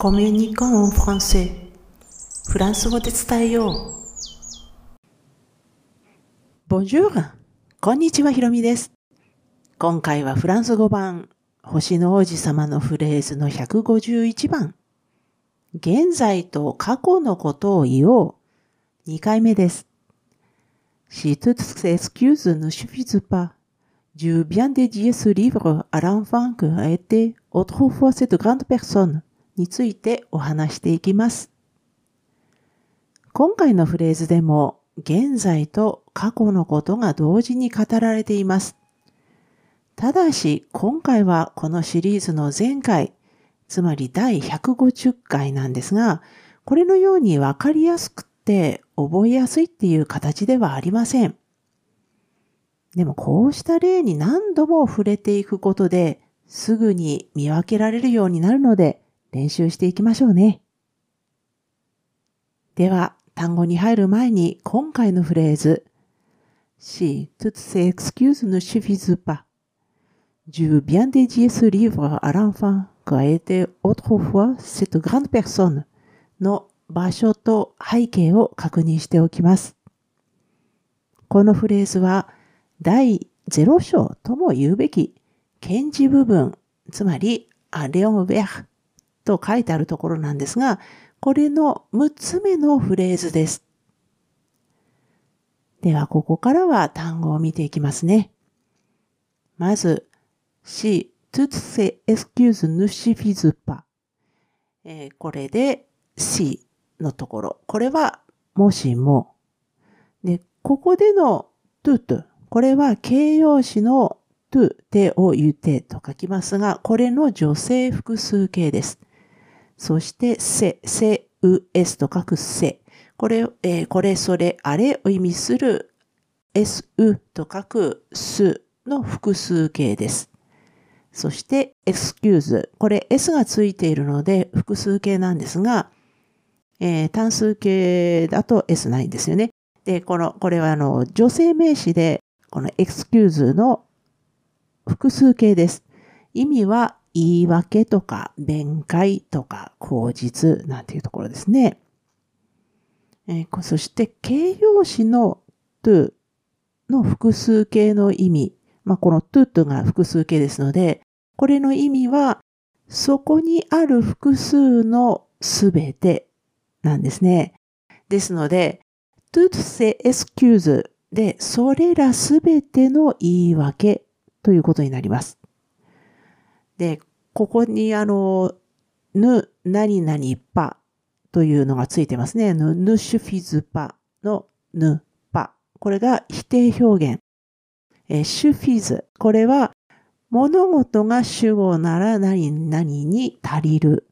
コミュニコンフランセフランス語で伝えよう。Bonjour! こんにちは、ひろみです。今回はフランス語版、星の王子様のフレーズの151番。現在と過去のことを言おう。2回目です。Si toutes ces excuses ne suffisent pas, je viens dédier ce livre à l'enfant que a été autrefois cette grande personne. についてお話していきます。今回のフレーズでも現在と過去のことが同時に語られています。ただし今回はこのシリーズの前回、つまり第150回なんですが、これのようにわかりやすくて覚えやすいっていう形ではありません。でもこうした例に何度も触れていくことですぐに見分けられるようになるので練習していきましょうね。では、単語に入る前に今回のフレーズ。Si toutes ces excuses ne suffisent pas. Je veux bien dédier ce livre à l'enfant qui a été autrefois cette grande personne の場所と背景を確認しておきます。このフレーズは第0章とも言うべき検事部分、つまりアレオン・ベアと書いてあるところなんですが、これの6つ目のフレーズです。では、ここからは単語を見ていきますね。まず、si, toutes ces excuses ne suffisent pas、え、これで si のところ。これは、もしも。で、ここでの tout、これは形容詞の to 手を言ってと書きますが、これの女性複数形です。そして、せ、せ、う、えすと書くせ。これ、えー、これ、それ、あれを意味する、す、うと書くすの複数形です。そして、excuse。これ s がついているので複数形なんですが、えー、単数形だと s ないんですよね。で、この、これはあの、女性名詞で、この excuse の複数形です。意味は言い訳とか弁解とか口実なんていうところですね。えー、そして形容詞の to の複数形の意味。まあ、この to とが複数形ですので、これの意味はそこにある複数のすべてなんですね。ですので、toutes ces excuses で、それらすべての言い訳ということになります。で、ここにあの、ぬ、何々ぱというのがついてますね。ぬ、ぬシュフィズパのぬ、ぱ。これが否定表現。えシュフィズ。これは物事が主語なら何々に足りる。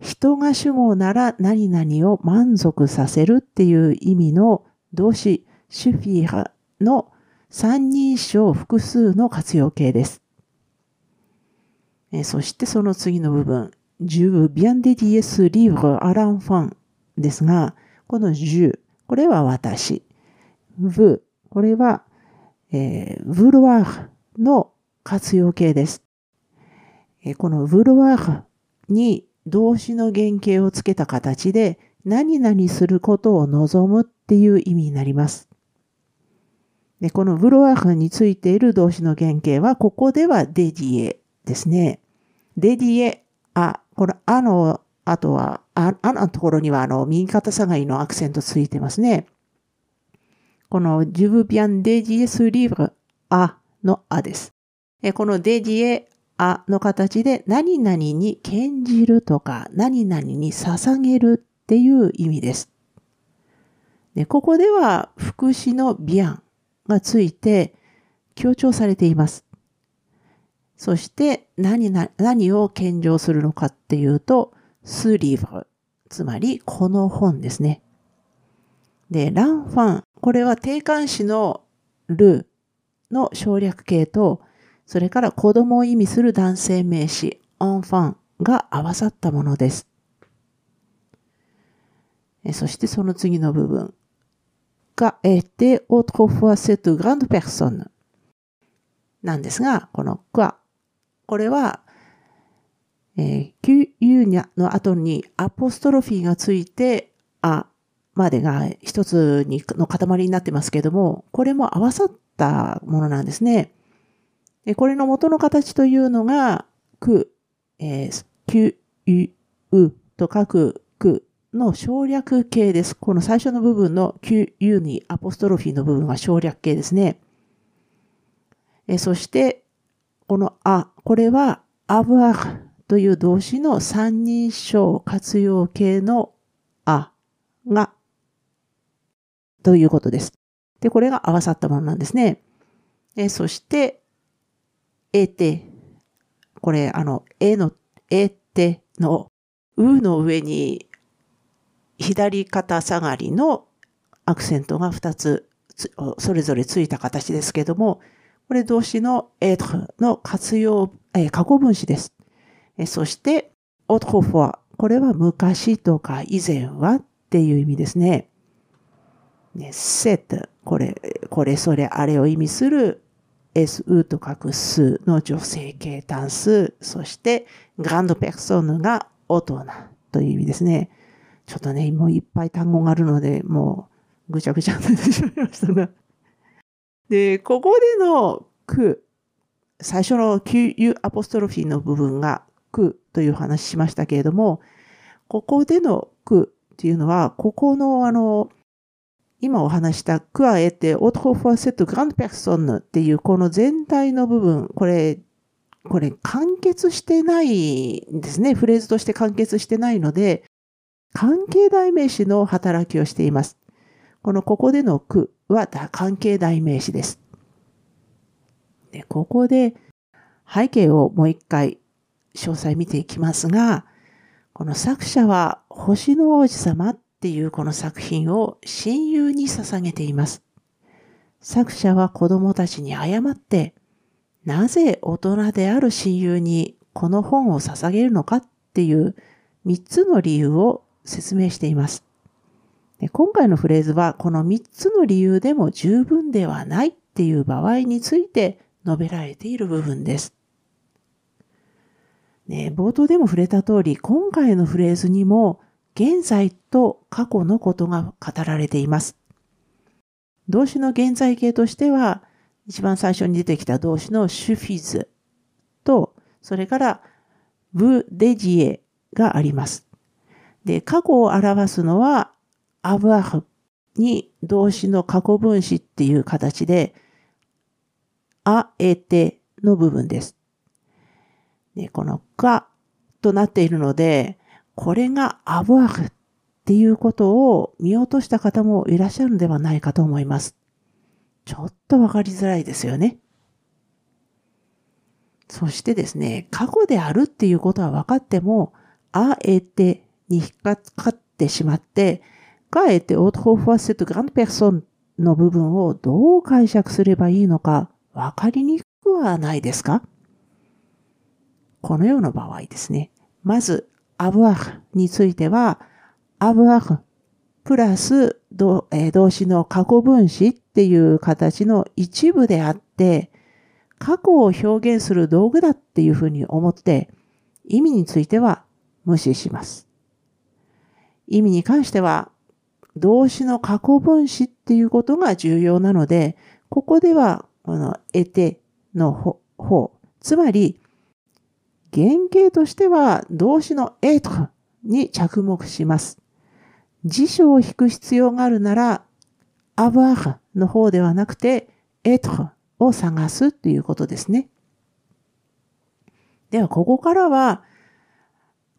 人が主語なら何々を満足させるっていう意味の動詞、シュフィハの三人称複数の活用形です。えそしてその次の部分、10 bien dédié ce livre à l'enfant ですが、この10、これは私。v、これは、えー、vouloir の活用形です。え、この vouloir に動詞の原型をつけた形で、何々することを望むっていう意味になります。でこの vouloir についている動詞の原型は、ここでは dédié ですね。デディエ、あ、このあの、あとは、ああのところにはあの、右肩下がりのアクセントついてますね。この、ジュブビアンデジエスリーブル、あのあです。このデディエ、あの形で何々に献じるとか何々に捧げるっていう意味です。でここでは副詞のビアンがついて強調されています。そして何何を献上するのかっていうと、スリーブつまりこの本ですね。で、ランファン、これは定冠詞のルの省略形と、それから子供を意味する男性名詞、オンファンが合わさったものです。そしてその次の部分。が、えて、autrefois cette grande personne なんですが、このがこれは、えー、Q、U の後にアポストロフィーがついて、あまでが一つにの塊になってますけども、これも合わさったものなんですね。でこれの元の形というのが、く、えー、Q、U、U と書くくの省略形です。この最初の部分の Q、U にアポストロフィーの部分は省略形ですね。えそして、このあ、これはアブアという動詞の三人称活用形のあが、ということです。で、これが合わさったものなんですね。えそして、えて、これ、あの、えの、えての、うの上に左肩下がりのアクセントが2つそれぞれついた形ですけども、これ動詞のエトの活用、えー、過去分詞です。えそして、オトフォア。これは昔とか以前はっていう意味ですね。ね、セット。これ、これ、それ、あれを意味する su と書く数の女性形単数。そして、グランドペクソンが大人という意味ですね。ちょっとね、もういっぱい単語があるので、もうぐちゃぐちゃになってしまいましたが。で、ここでのく、最初の QU アポストロフィーの部分がくという話しましたけれども、ここでのくっていうのは、ここのあの、今お話したクアエテ、オートホフォーセット、グランドペクソンヌっていうこの全体の部分、これ、これ完結してないんですね。フレーズとして完結してないので、関係代名詞の働きをしています。このここでの句は関係代名詞です。でここで背景をもう一回詳細見ていきますが、この作者は星の王子様っていうこの作品を親友に捧げています。作者は子供たちに謝って、なぜ大人である親友にこの本を捧げるのかっていう3つの理由を説明しています。で今回のフレーズはこの3つの理由でも十分ではないっていう場合について述べられている部分です。ね、冒頭でも触れた通り、今回のフレーズにも現在と過去のことが語られています。動詞の現在形としては、一番最初に出てきた動詞のシュフィズと、それからブデジエがあります。で、過去を表すのはアブアフに動詞の過去分詞っていう形で、あえての部分です。で、このかとなっているので、これがアブアフっていうことを見落とした方もいらっしゃるのではないかと思います。ちょっとわかりづらいですよね。そしてですね、過去であるっていうことは分かっても、あえてに引っかかってしまって、かえてオートホファセットグランペルソンの部分をどう解釈すればいいのか分かりにくくはないですか？このような場合ですね。まず、アブアフについては、アブアフプラス動,、え、動詞の過去分詞っていう形の一部であって、過去を表現する道具だっていうふうに思って、意味については無視します。意味に関しては動詞の過去分詞っていうことが重要なので、ここでは、この得ての方、つまり、原型としては動詞のエトに着目します。辞書を引く必要があるなら、アバーの方ではなくて、エトを探すということですね。では、ここからは、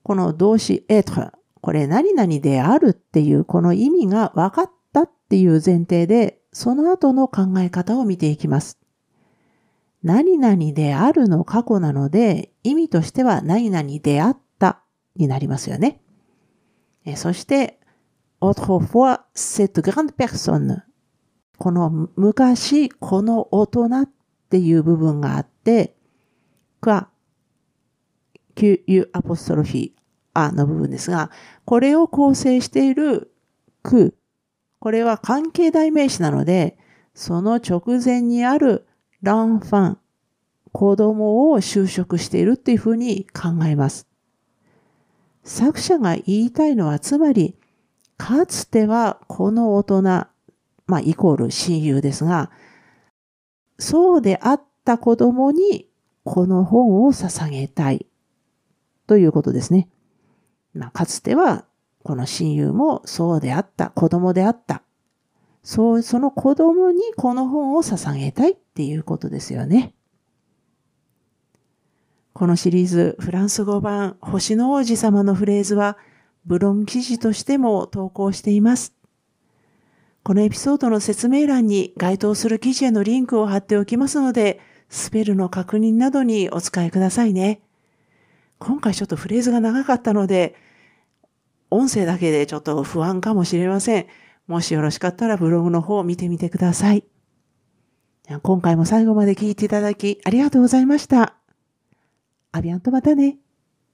この動詞エトこれ何々であるっていうこの意味が分かったっていう前提で、その後の考え方を見ていきます。何々であるの過去なので、意味としては何々であったになりますよね。そして、autrefois cette grande personne この昔、この大人っていう部分があって、か、q u アポストロフィー、あの部分ですが、これを構成している句、これは関係代名詞なので、その直前にあるランファン、子供を就職しているっていうふうに考えます。作者が言いたいのは、つまり、かつてはこの大人、まあ、イコール親友ですが、そうであった子供にこの本を捧げたいということですね。まあ、かつてはこの親友もそうであった、子供であった。そう、その子供にこの本を捧げたいっていうことですよね。このシリーズ、フランス語版、星の王子様のフレーズは、ブロン記事としても投稿しています。このエピソードの説明欄に該当する記事へのリンクを貼っておきますので、スペルの確認などにお使いくださいね。今回ちょっとフレーズが長かったので、音声だけでちょっと不安かもしれません。もしよろしかったらブログの方を見てみてください。今回も最後まで聞いていただきありがとうございました。アビアンとまたね。